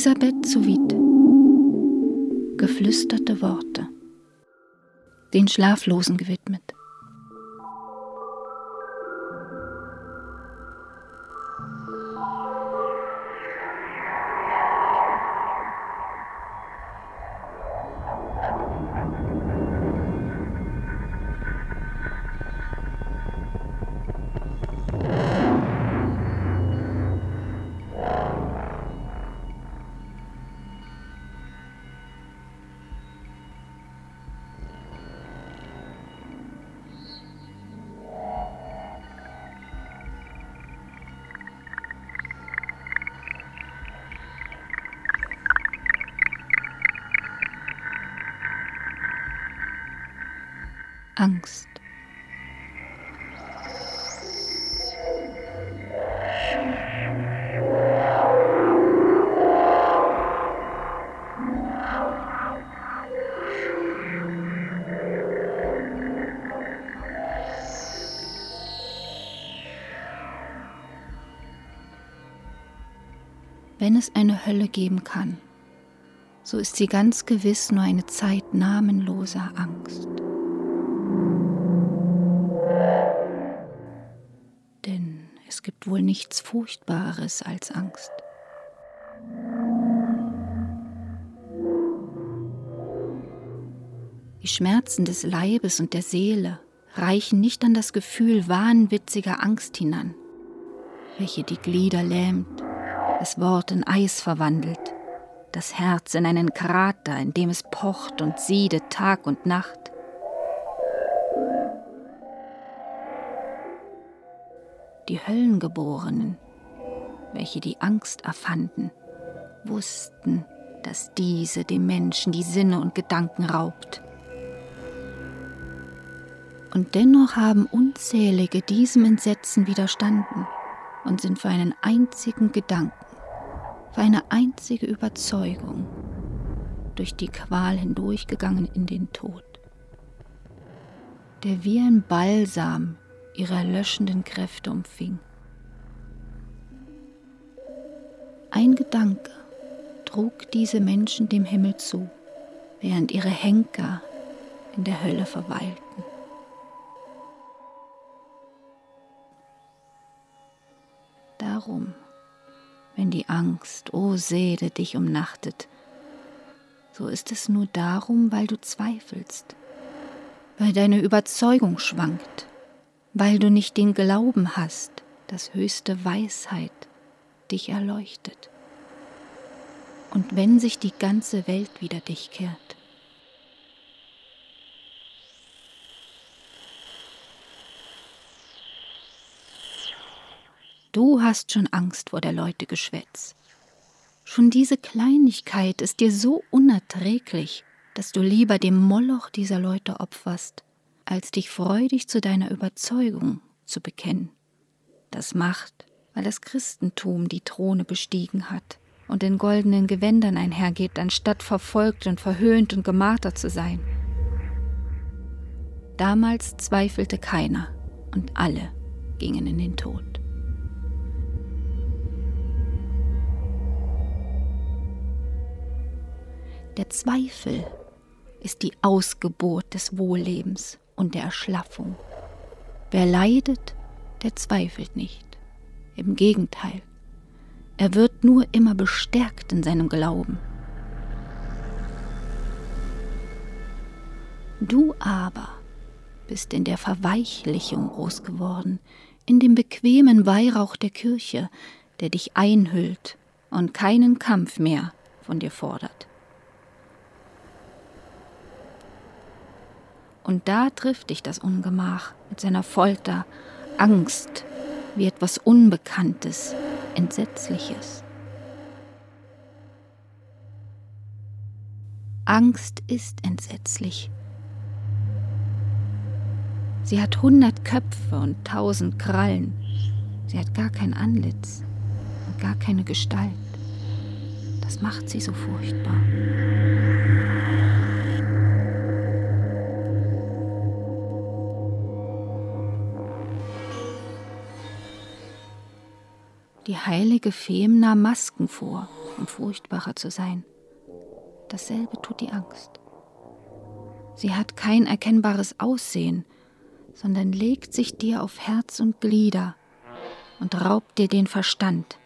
Elisabeth Wied. Geflüsterte Worte. Den Schlaflosen gewidmet. Angst. Wenn es eine Hölle geben kann, so ist sie ganz gewiss nur eine Zeit namenloser Angst. Gibt wohl nichts Furchtbares als Angst. Die Schmerzen des Leibes und der Seele reichen nicht an das Gefühl wahnwitziger Angst hinan, welche die Glieder lähmt, das Wort in Eis verwandelt, das Herz in einen Krater, in dem es pocht und siedet Tag und Nacht. Die Höllengeborenen, welche die Angst erfanden, wussten, dass diese dem Menschen die Sinne und Gedanken raubt. Und dennoch haben unzählige diesem Entsetzen widerstanden und sind für einen einzigen Gedanken, für eine einzige Überzeugung durch die Qual hindurchgegangen in den Tod, der wie ein Balsam ihre erlöschenden Kräfte umfing. Ein Gedanke trug diese Menschen dem Himmel zu, während ihre Henker in der Hölle verweilten. Darum, wenn die Angst, o oh Seele, dich umnachtet, so ist es nur darum, weil du zweifelst, weil deine Überzeugung schwankt, weil du nicht den Glauben hast, dass höchste Weisheit dich erleuchtet. Und wenn sich die ganze Welt wider dich kehrt, Du hast schon Angst vor der Leute Geschwätz. Schon diese Kleinigkeit ist dir so unerträglich, dass du lieber dem Moloch dieser Leute opferst, als dich freudig zu deiner Überzeugung zu bekennen. Das macht, weil das Christentum die Throne bestiegen hat und in goldenen Gewändern einhergeht, anstatt verfolgt und verhöhnt und gemartert zu sein. Damals zweifelte keiner und alle gingen in den Tod. Der Zweifel ist die Ausgeburt des Wohllebens und der Erschlaffung. Wer leidet, der zweifelt nicht. Im Gegenteil, er wird nur immer bestärkt in seinem Glauben. Du aber bist in der Verweichlichung groß geworden, in dem bequemen Weihrauch der Kirche, der dich einhüllt und keinen Kampf mehr von dir fordert. Und da trifft dich das Ungemach mit seiner Folter, Angst wie etwas Unbekanntes, Entsetzliches. Angst ist entsetzlich. Sie hat hundert Köpfe und tausend Krallen. Sie hat gar kein Antlitz und gar keine Gestalt. Das macht sie so furchtbar. Die heilige Fem nahm Masken vor um furchtbarer zu sein. Dasselbe tut die Angst. Sie hat kein erkennbares Aussehen, sondern legt sich dir auf Herz und Glieder und raubt dir den Verstand.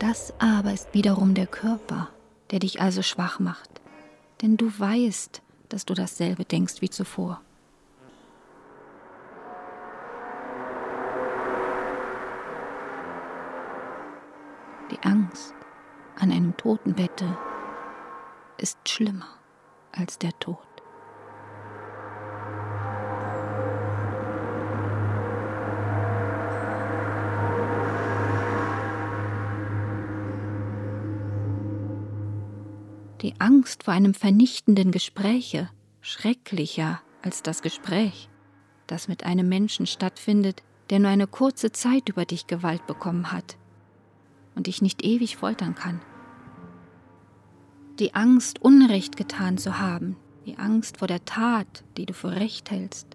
Das aber ist wiederum der Körper, der dich also schwach macht, denn du weißt, dass du dasselbe denkst wie zuvor. Angst an einem Totenbette ist schlimmer als der Tod. Die Angst vor einem vernichtenden Gespräche schrecklicher als das Gespräch, das mit einem Menschen stattfindet, der nur eine kurze Zeit über dich Gewalt bekommen hat und dich nicht ewig foltern kann. Die Angst, Unrecht getan zu haben, die Angst vor der Tat, die du für Recht hältst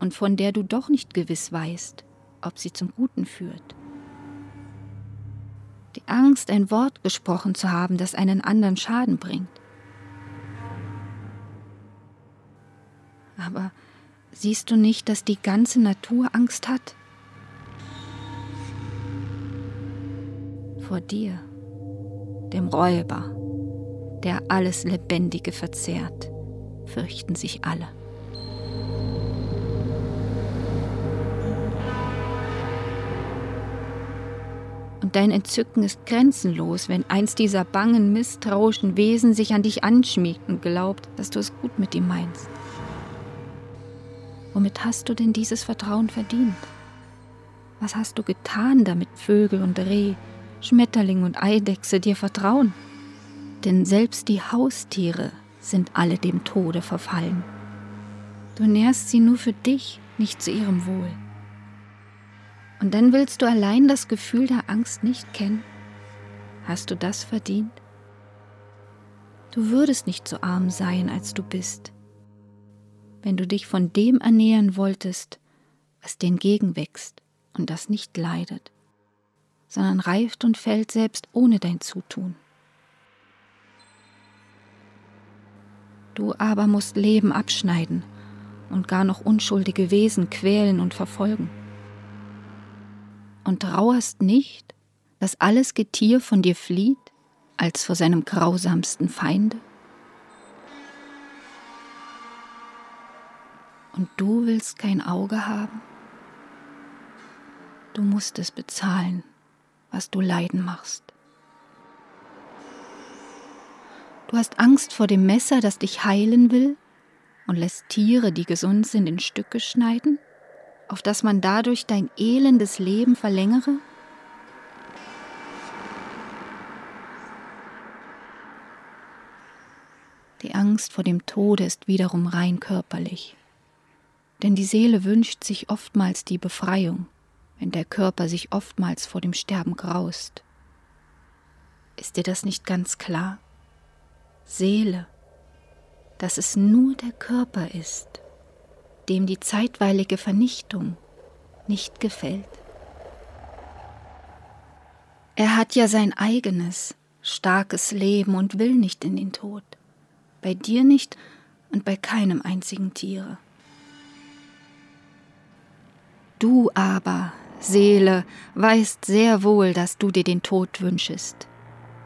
und von der du doch nicht gewiss weißt, ob sie zum Guten führt. Die Angst, ein Wort gesprochen zu haben, das einen anderen Schaden bringt. Aber siehst du nicht, dass die ganze Natur Angst hat? Vor dir, dem Räuber, der alles Lebendige verzehrt, fürchten sich alle. Und dein Entzücken ist grenzenlos, wenn eins dieser bangen, misstrauischen Wesen sich an dich anschmiegt und glaubt, dass du es gut mit ihm meinst. Womit hast du denn dieses Vertrauen verdient? Was hast du getan, damit Vögel und Reh, Schmetterling und Eidechse dir vertrauen? Denn selbst die Haustiere sind alle dem Tode verfallen. Du nährst sie nur für dich, nicht zu ihrem Wohl. Und dann willst du allein das Gefühl der Angst nicht kennen? Hast du das verdient? Du würdest nicht so arm sein, als du bist, wenn du dich von dem ernähren wolltest, was dir entgegenwächst und das nicht leidet, sondern reift und fällt selbst ohne dein Zutun. Du aber musst Leben abschneiden und gar noch unschuldige Wesen quälen und verfolgen und trauerst nicht, dass alles Getier von dir flieht, als vor seinem grausamsten Feinde? Und du willst kein Auge haben? Du musst es bezahlen, was du leiden machst. Du hast Angst vor dem Messer, das dich heilen will und lässt Tiere, die gesund sind, in Stücke schneiden? auf dass man dadurch dein elendes Leben verlängere? Die Angst vor dem Tode ist wiederum rein körperlich, denn die Seele wünscht sich oftmals die Befreiung, wenn der Körper sich oftmals vor dem Sterben graust. Ist dir das nicht ganz klar? Seele, dass es nur der Körper ist dem die zeitweilige Vernichtung nicht gefällt. Er hat ja sein eigenes, starkes Leben und will nicht in den Tod, bei dir nicht und bei keinem einzigen Tiere. Du aber, Seele, weißt sehr wohl, dass du dir den Tod wünschest,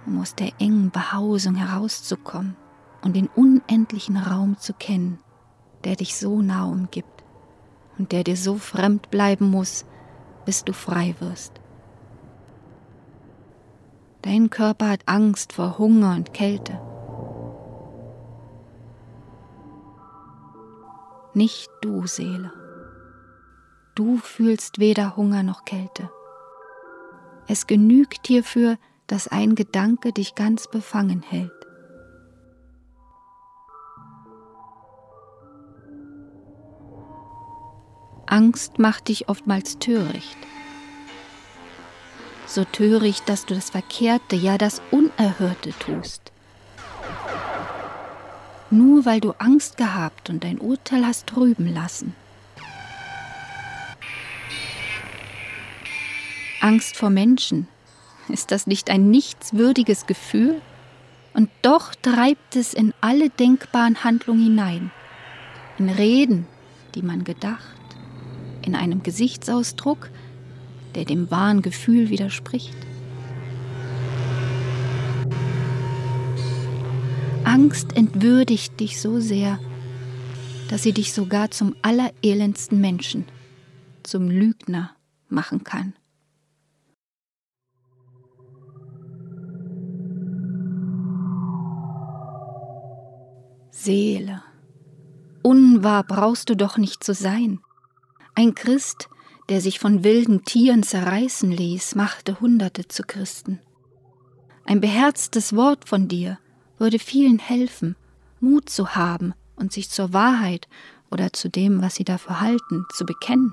um aus der engen Behausung herauszukommen und den unendlichen Raum zu kennen, der dich so nah umgibt und der dir so fremd bleiben muss, bis du frei wirst. Dein Körper hat Angst vor Hunger und Kälte. Nicht du, Seele. Du fühlst weder Hunger noch Kälte. Es genügt hierfür, dass ein Gedanke dich ganz befangen hält. Angst macht dich oftmals töricht. So töricht, dass du das Verkehrte, ja das Unerhörte tust. Nur weil du Angst gehabt und dein Urteil hast trüben lassen. Angst vor Menschen, Ist das nicht ein nichtswürdiges Gefühl? Und doch treibt es in alle denkbaren Handlungen hinein, in Reden, die man gedacht, in einem Gesichtsausdruck, der dem wahren Gefühl widerspricht. Angst entwürdigt dich so sehr, dass sie dich sogar zum allerelendsten Menschen, zum Lügner machen kann. Seele, unwahr brauchst du doch nicht zu sein. Ein Christ, der sich von wilden Tieren zerreißen ließ, machte Hunderte zu Christen. Ein beherztes Wort von dir würde vielen helfen, Mut zu haben und sich zur Wahrheit oder zu dem, was sie dafür halten, zu bekennen.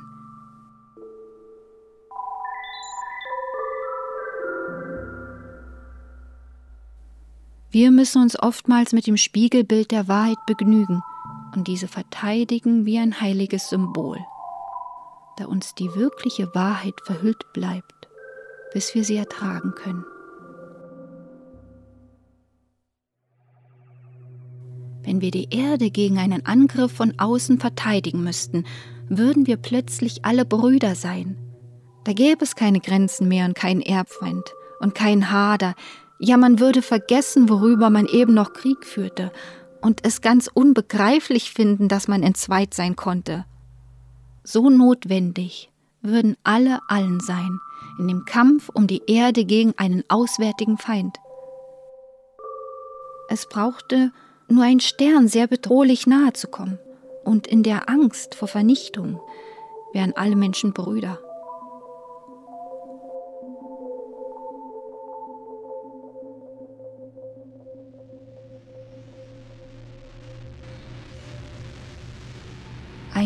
Wir müssen uns oftmals mit dem Spiegelbild der Wahrheit begnügen und diese verteidigen wie ein heiliges Symbol, da uns die wirkliche Wahrheit verhüllt bleibt, bis wir sie ertragen können. Wenn wir die Erde gegen einen Angriff von außen verteidigen müssten, würden wir plötzlich alle Brüder sein. Da gäbe es keine Grenzen mehr und keinen Erbfeind und kein Hader. Ja, man würde vergessen, worüber man eben noch Krieg führte und es ganz unbegreiflich finden, dass man entzweit sein konnte. So notwendig würden alle allen sein in dem Kampf um die Erde gegen einen auswärtigen Feind. Es brauchte nur ein Stern sehr bedrohlich nahe zu kommen. Und in der Angst vor Vernichtung wären alle Menschen Brüder.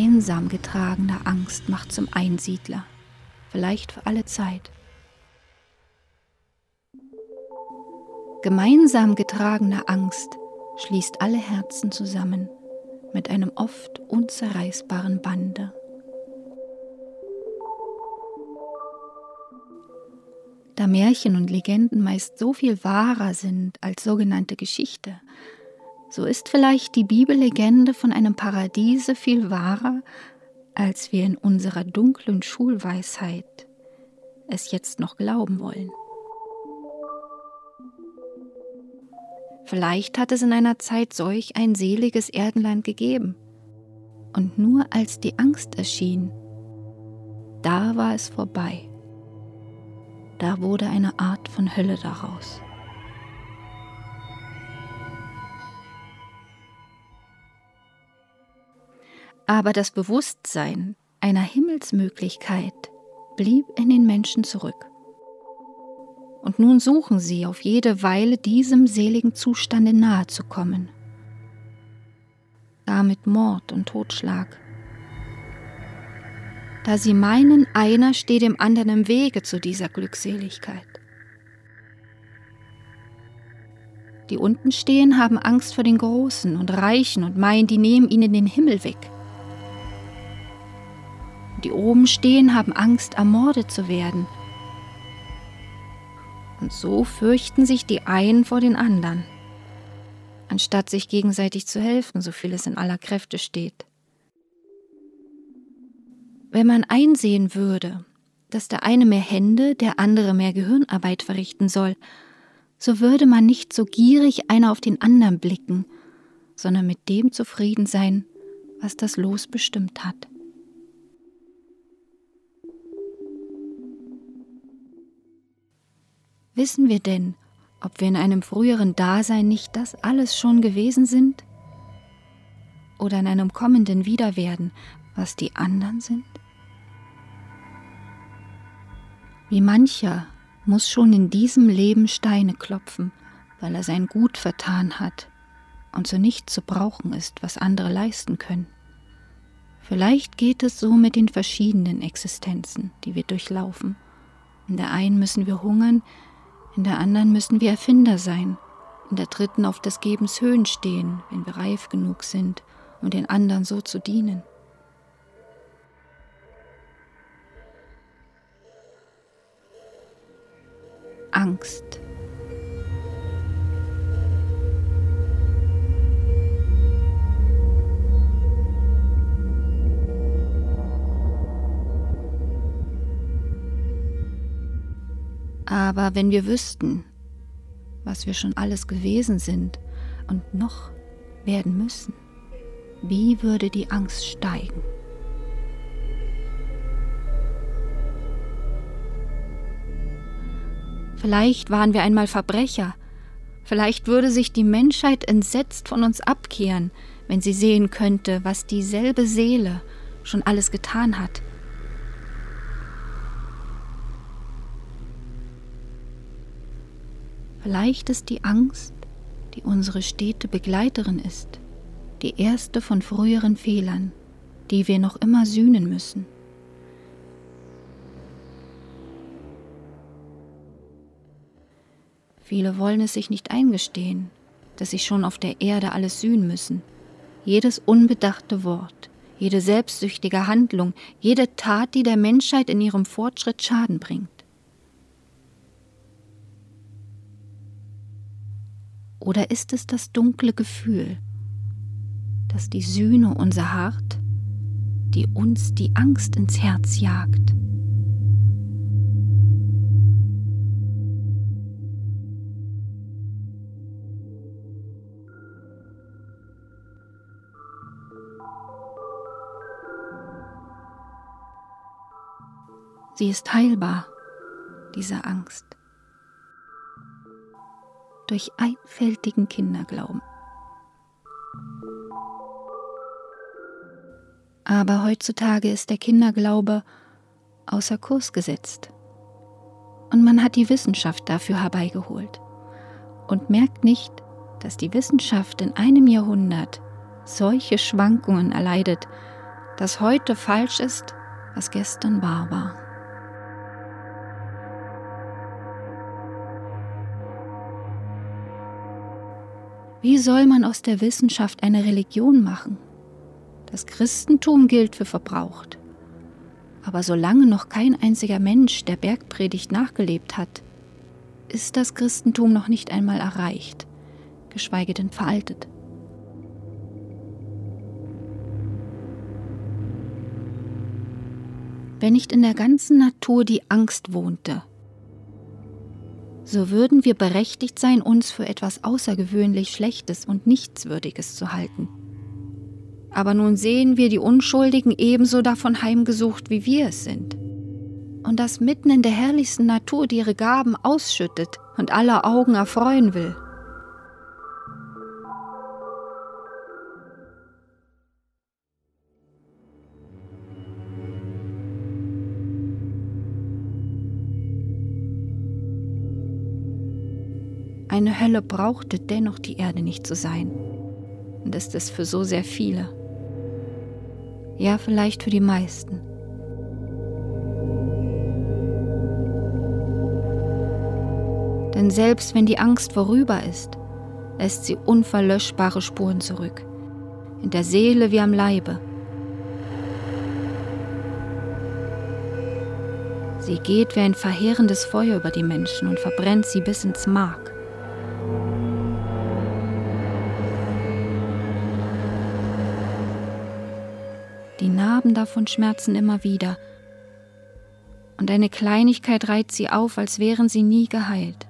Einsam getragene Angst macht zum Einsiedler, vielleicht für alle Zeit. Gemeinsam getragene Angst schließt alle Herzen zusammen mit einem oft unzerreißbaren Bande. Da Märchen und Legenden meist so viel wahrer sind als sogenannte Geschichte, so ist vielleicht die Bibellegende von einem Paradiese viel wahrer, als wir in unserer dunklen Schulweisheit es jetzt noch glauben wollen. Vielleicht hat es in einer Zeit solch ein seliges Erdenland gegeben. Und nur als die Angst erschien, da war es vorbei. Da wurde eine Art von Hölle daraus. Aber das Bewusstsein einer Himmelsmöglichkeit blieb in den Menschen zurück und nun suchen sie auf jede Weile diesem seligen Zustande nahe zu kommen. Da mit Mord und Totschlag. Da sie meinen, einer steht dem anderen im Wege zu dieser Glückseligkeit. Die unten stehen, haben Angst vor den Großen und Reichen und meinen, die nehmen ihnen den Himmel weg. Die oben stehen, haben Angst, ermordet zu werden und so fürchten sich die einen vor den anderen, anstatt sich gegenseitig zu helfen, so viel es in aller Kräfte steht. Wenn man einsehen würde, dass der eine mehr Hände, der andere mehr Gehirnarbeit verrichten soll, so würde man nicht so gierig einer auf den anderen blicken, sondern mit dem zufrieden sein, was das Los bestimmt hat. Wissen wir denn, ob wir in einem früheren Dasein nicht das alles schon gewesen sind? Oder in einem kommenden Wiederwerden, was die anderen sind? Wie mancher muss schon in diesem Leben Steine klopfen, weil er sein Gut vertan hat und so nicht zu brauchen ist, was andere leisten können. Vielleicht geht es so mit den verschiedenen Existenzen, die wir durchlaufen. In der einen müssen wir hungern, in der anderen müssen wir Erfinder sein, in der dritten auf des Gebens Höhen stehen, wenn wir reif genug sind, um den anderen so zu dienen. Angst. Aber wenn wir wüssten, was wir schon alles gewesen sind und noch werden müssen, wie würde die Angst steigen? Vielleicht waren wir einmal Verbrecher. Vielleicht würde sich die Menschheit entsetzt von uns abkehren, wenn sie sehen könnte, was dieselbe Seele schon alles getan hat. Vielleicht ist die Angst, die unsere stete Begleiterin ist, die erste von früheren Fehlern, die wir noch immer sühnen müssen. Viele wollen es sich nicht eingestehen, dass sie schon auf der Erde alles sühnen müssen. Jedes unbedachte Wort, jede selbstsüchtige Handlung, jede Tat, die der Menschheit in ihrem Fortschritt Schaden bringt. Oder ist es das dunkle Gefühl, dass die Sühne unser Hart, die uns die Angst ins Herz jagt? Sie ist heilbar, diese Angst. Durch einfältigen Kinderglauben. Aber heutzutage ist der Kinderglaube außer Kurs gesetzt. Und man hat die Wissenschaft dafür herbeigeholt und merkt nicht, dass die Wissenschaft in einem Jahrhundert solche Schwankungen erleidet, dass heute falsch ist, was gestern wahr war. Wie soll man aus der Wissenschaft eine Religion machen? Das Christentum gilt für verbraucht. Aber solange noch kein einziger Mensch der Bergpredigt nachgelebt hat, ist das Christentum noch nicht einmal erreicht, geschweige denn veraltet. Wenn nicht in der ganzen Natur die Angst wohnte, so würden wir berechtigt sein, uns für etwas außergewöhnlich Schlechtes und Nichtswürdiges zu halten. Aber nun sehen wir die Unschuldigen ebenso davon heimgesucht, wie wir es sind. Und das mitten in der herrlichsten Natur, die ihre Gaben ausschüttet und aller Augen erfreuen will. Hölle brauchte dennoch die Erde nicht zu sein. Und ist es für so sehr viele. Ja, vielleicht für die meisten. Denn selbst wenn die Angst vorüber ist, lässt sie unverlöschbare Spuren zurück. In der Seele wie am Leibe. Sie geht wie ein verheerendes Feuer über die Menschen und verbrennt sie bis ins Mark. Narben davon schmerzen immer wieder. Und eine Kleinigkeit reiht sie auf, als wären sie nie geheilt.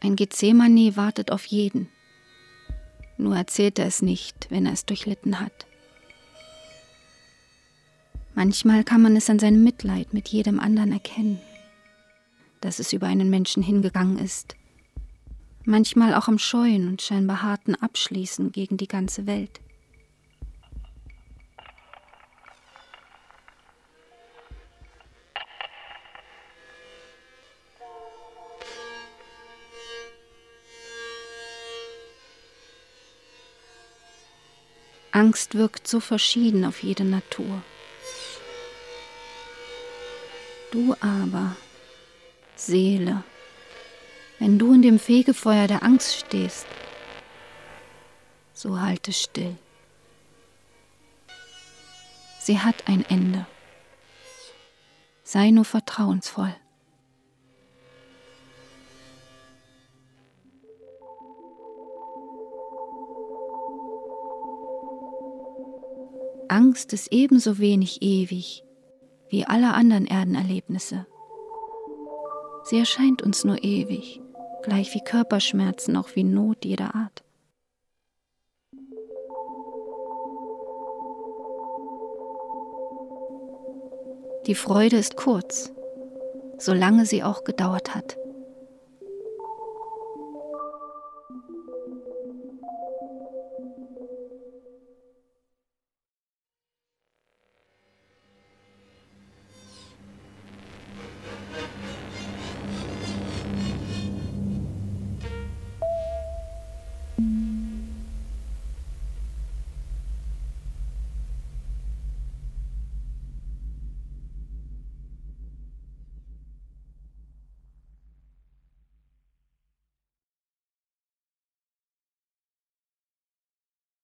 Ein Gethsemane wartet auf jeden. Nur erzählt er es nicht, wenn er es durchlitten hat. Manchmal kann man es an seinem Mitleid mit jedem anderen erkennen, dass es über einen Menschen hingegangen ist. Manchmal auch am scheuen und scheinbar harten Abschließen gegen die ganze Welt. Angst wirkt so verschieden auf jede Natur. Du aber, Seele, Wenn du in dem Fegefeuer der Angst stehst, so halte still. Sie hat ein Ende. Sei nur vertrauensvoll. Angst ist ebenso wenig ewig wie alle anderen Erdenerlebnisse. Sie erscheint uns nur ewig, gleich wie Körperschmerzen, auch wie Not jeder Art. Die Freude ist kurz, solange sie auch gedauert hat.